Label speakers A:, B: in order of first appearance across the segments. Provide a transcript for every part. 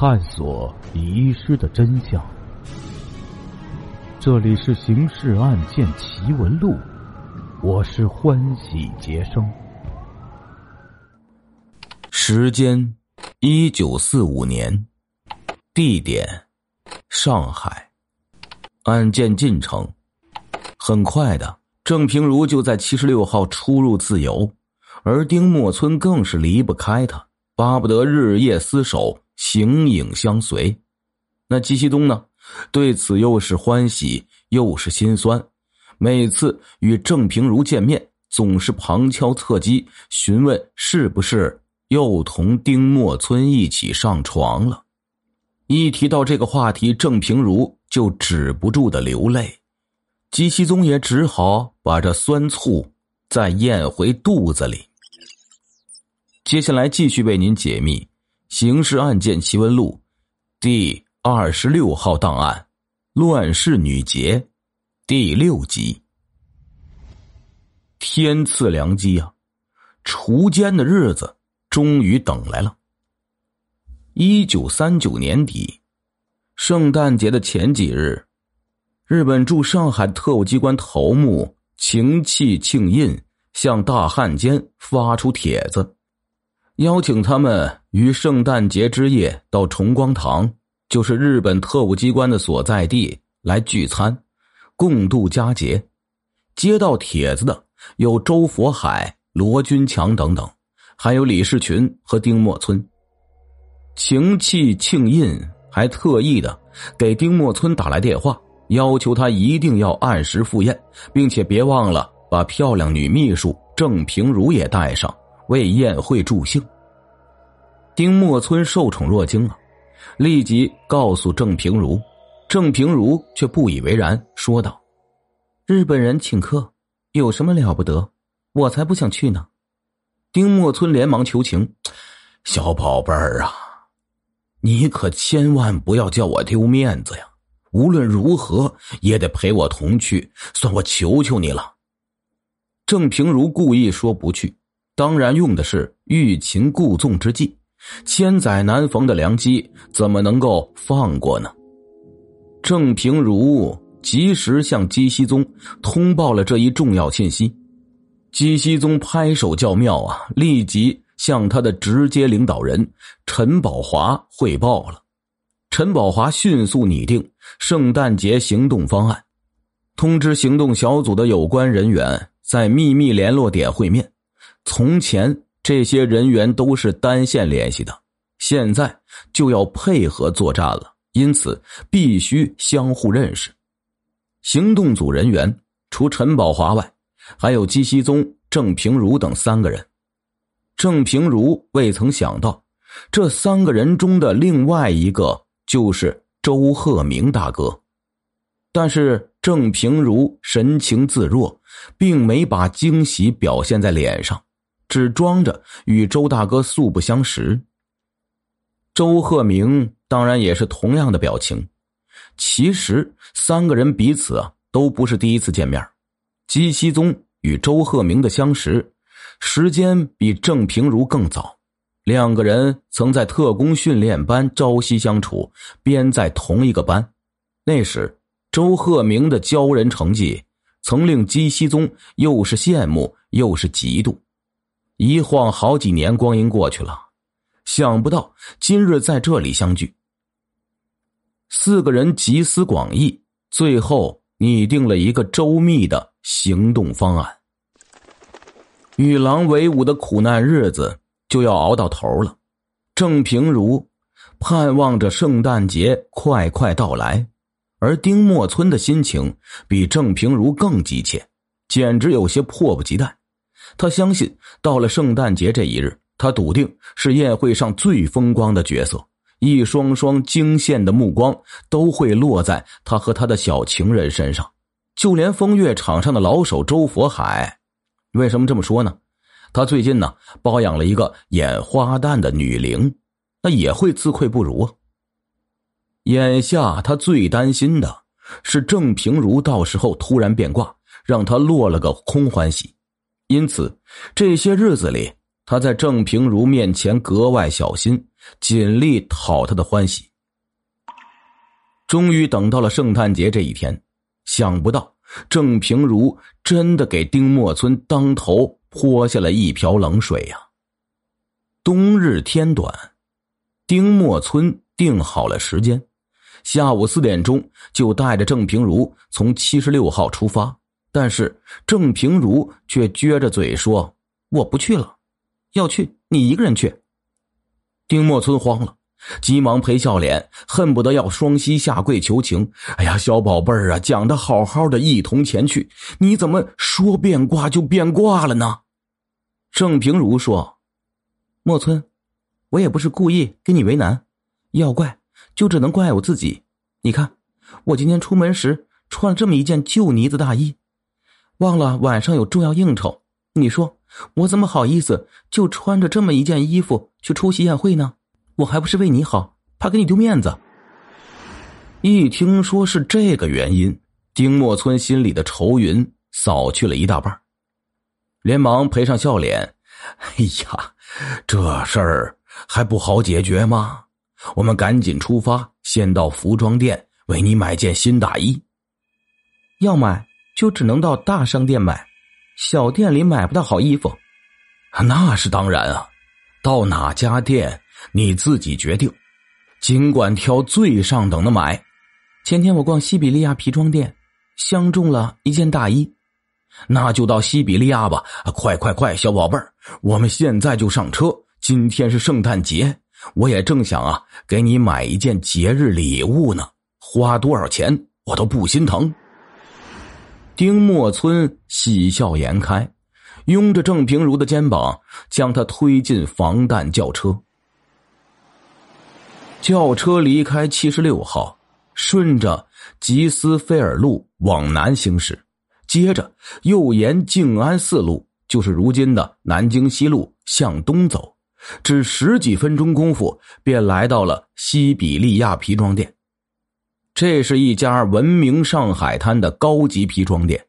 A: 探索遗失的真相。这里是《刑事案件奇闻录》，我是欢喜杰生。
B: 时间：一九四五年，地点：上海。案件进程：很快的，郑平如就在七十六号出入自由，而丁默村更是离不开他，巴不得日夜厮守，形影相随。那季西东呢？对此又是欢喜又是心酸。每次与郑平如见面，总是旁敲侧击询问是不是又同丁默村一起上床了。一提到这个话题，郑平如。就止不住的流泪，姬西宗也只好把这酸醋再咽回肚子里。接下来继续为您解密《刑事案件奇闻录》第二十六号档案——乱世女劫第六集。天赐良机啊！锄奸的日子终于等来了。一九三九年底。圣诞节的前几日，日本驻上海特务机关头目晴气庆印向大汉奸发出帖子，邀请他们于圣诞节之夜到崇光堂，就是日本特务机关的所在地来聚餐，共度佳节。接到帖子的有周佛海、罗军强等等，还有李世群和丁默村。晴气庆印。还特意的给丁默村打来电话，要求他一定要按时赴宴，并且别忘了把漂亮女秘书郑平如也带上，为宴会助兴。丁默村受宠若惊啊，立即告诉郑平如，郑平如却不以为然，说道：“日本人请客，有什么了不得？我才不想去呢。”丁默村连忙求情：“小宝贝儿啊。”你可千万不要叫我丢面子呀！无论如何也得陪我同去，算我求求你了。郑平如故意说不去，当然用的是欲擒故纵之计，千载难逢的良机，怎么能够放过呢？郑平如及时向姬熙宗通报了这一重要信息，姬熙宗拍手叫妙啊，立即。向他的直接领导人陈宝华汇报了，陈宝华迅速拟定圣诞节行动方案，通知行动小组的有关人员在秘密联络点会面。从前这些人员都是单线联系的，现在就要配合作战了，因此必须相互认识。行动组人员除陈宝华外，还有姬熙宗、郑平如等三个人。郑平如未曾想到，这三个人中的另外一个就是周鹤鸣大哥。但是郑平如神情自若，并没把惊喜表现在脸上，只装着与周大哥素不相识。周鹤鸣当然也是同样的表情。其实三个人彼此啊都不是第一次见面，姬熙宗与周鹤鸣的相识。时间比郑平如更早，两个人曾在特工训练班朝夕相处，编在同一个班。那时，周鹤鸣的骄人成绩曾令姬熙宗又是羡慕又是嫉妒。一晃好几年光阴过去了，想不到今日在这里相聚。四个人集思广益，最后拟定了一个周密的行动方案。与狼为伍的苦难日子就要熬到头了，郑平如盼望着圣诞节快快到来，而丁默村的心情比郑平如更急切，简直有些迫不及待。他相信，到了圣诞节这一日，他笃定是宴会上最风光的角色，一双双惊羡的目光都会落在他和他的小情人身上，就连风月场上的老手周佛海。为什么这么说呢？他最近呢包养了一个演花旦的女伶，那也会自愧不如啊。眼下他最担心的是郑平如到时候突然变卦，让他落了个空欢喜。因此这些日子里，他在郑平如面前格外小心，尽力讨他的欢喜。终于等到了圣诞节这一天，想不到郑平如真的给丁默村当头泼下了一瓢冷水呀。冬日天短，丁默村定好了时间，下午四点钟就带着郑平如从七十六号出发，但是郑平如却撅着嘴说：“我不去了，要去你一个人去。”丁默村慌了。急忙陪笑脸，恨不得要双膝下跪求情。哎呀，小宝贝儿啊，讲的好好的，一同前去，你怎么说变卦就变卦了呢？郑平如说：“莫村，我也不是故意跟你为难，要怪就只能怪我自己。你看，我今天出门时穿了这么一件旧呢子大衣，忘了晚上有重要应酬。你说我怎么好意思就穿着这么一件衣服去出席宴会呢？”我还不是为你好，怕给你丢面子。一听说是这个原因，丁默村心里的愁云扫去了一大半，连忙赔上笑脸：“哎呀，这事儿还不好解决吗？我们赶紧出发，先到服装店为你买件新大衣。要买就只能到大商店买，小店里买不到好衣服。那是当然啊，到哪家店？”你自己决定，尽管挑最上等的买。前天我逛西比利亚皮装店，相中了一件大衣，那就到西比利亚吧！快快快，小宝贝儿，我们现在就上车。今天是圣诞节，我也正想啊，给你买一件节日礼物呢。花多少钱我都不心疼。丁默村喜笑颜开，拥着郑平如的肩膀，将她推进防弹轿车。轿车离开七十六号，顺着吉斯菲尔路往南行驶，接着又沿静安寺路，就是如今的南京西路向东走，只十几分钟功夫，便来到了西比利亚皮装店。这是一家闻名上海滩的高级皮装店，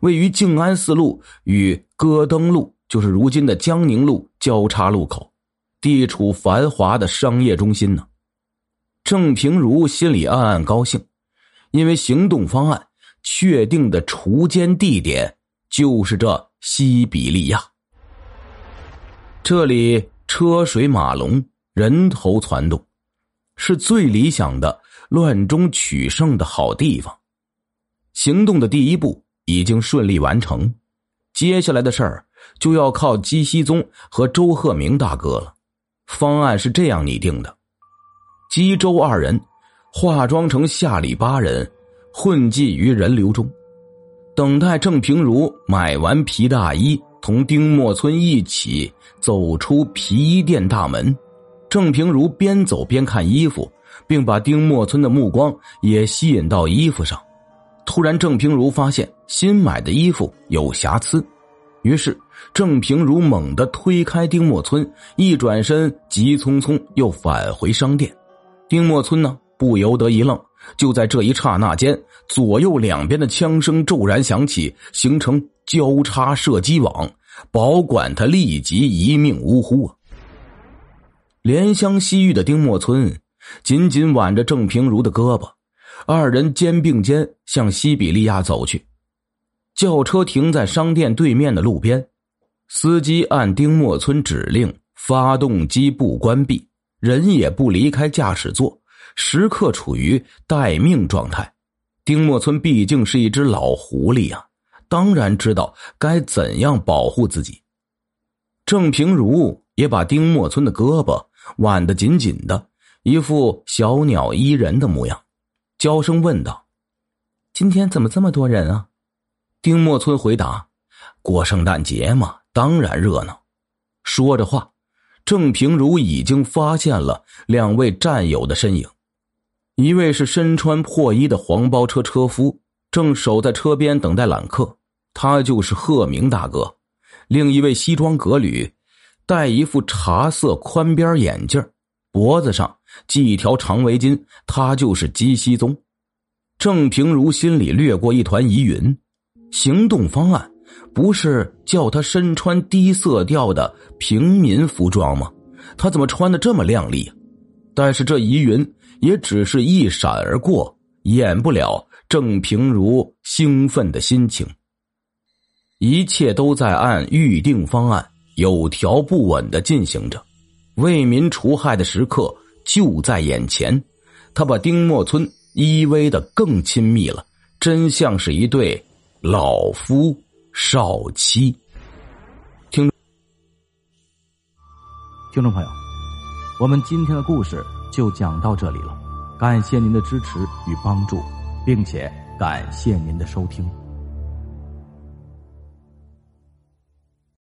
B: 位于静安寺路与戈登路，就是如今的江宁路交叉路口，地处繁华的商业中心呢。郑平如心里暗暗高兴，因为行动方案确定的锄奸地点就是这西比利亚。这里车水马龙，人头攒动，是最理想的乱中取胜的好地方。行动的第一步已经顺利完成，接下来的事儿就要靠姬熙宗和周鹤鸣大哥了。方案是这样拟定的。姬周二人化妆成下里巴人，混迹于人流中，等待郑平如买完皮大衣，同丁默村一起走出皮衣店大门。郑平如边走边看衣服，并把丁默村的目光也吸引到衣服上。突然，郑平如发现新买的衣服有瑕疵，于是郑平如猛地推开丁默村，一转身，急匆匆又返回商店。丁默村呢，不由得一愣。就在这一刹那间，左右两边的枪声骤然响起，形成交叉射击网，保管他立即一命呜呼啊！怜香惜玉的丁默村紧紧挽着郑平如的胳膊，二人肩并肩向西比利亚走去。轿车停在商店对面的路边，司机按丁默村指令，发动机不关闭。人也不离开驾驶座，时刻处于待命状态。丁默村毕竟是一只老狐狸呀，当然知道该怎样保护自己。郑平如也把丁默村的胳膊挽得紧紧的，一副小鸟依人的模样，娇声问道：“今天怎么这么多人啊？”丁默村回答：“过圣诞节嘛，当然热闹。”说着话。郑平如已经发现了两位战友的身影，一位是身穿破衣的黄包车车夫，正守在车边等待揽客，他就是贺明大哥；另一位西装革履，戴一副茶色宽边眼镜，脖子上系一条长围巾，他就是姬熙宗。郑平如心里掠过一团疑云，行动方案。不是叫他身穿低色调的平民服装吗？他怎么穿的这么靓丽？但是这疑云也只是一闪而过，掩不了郑平如兴奋的心情。一切都在按预定方案有条不紊的进行着，为民除害的时刻就在眼前。他把丁默村依偎的更亲密了，真像是一对老夫少妻。听，
A: 听众朋友，我们今天的故事就讲到这里了，感谢您的支持与帮助，并且感谢您的收听。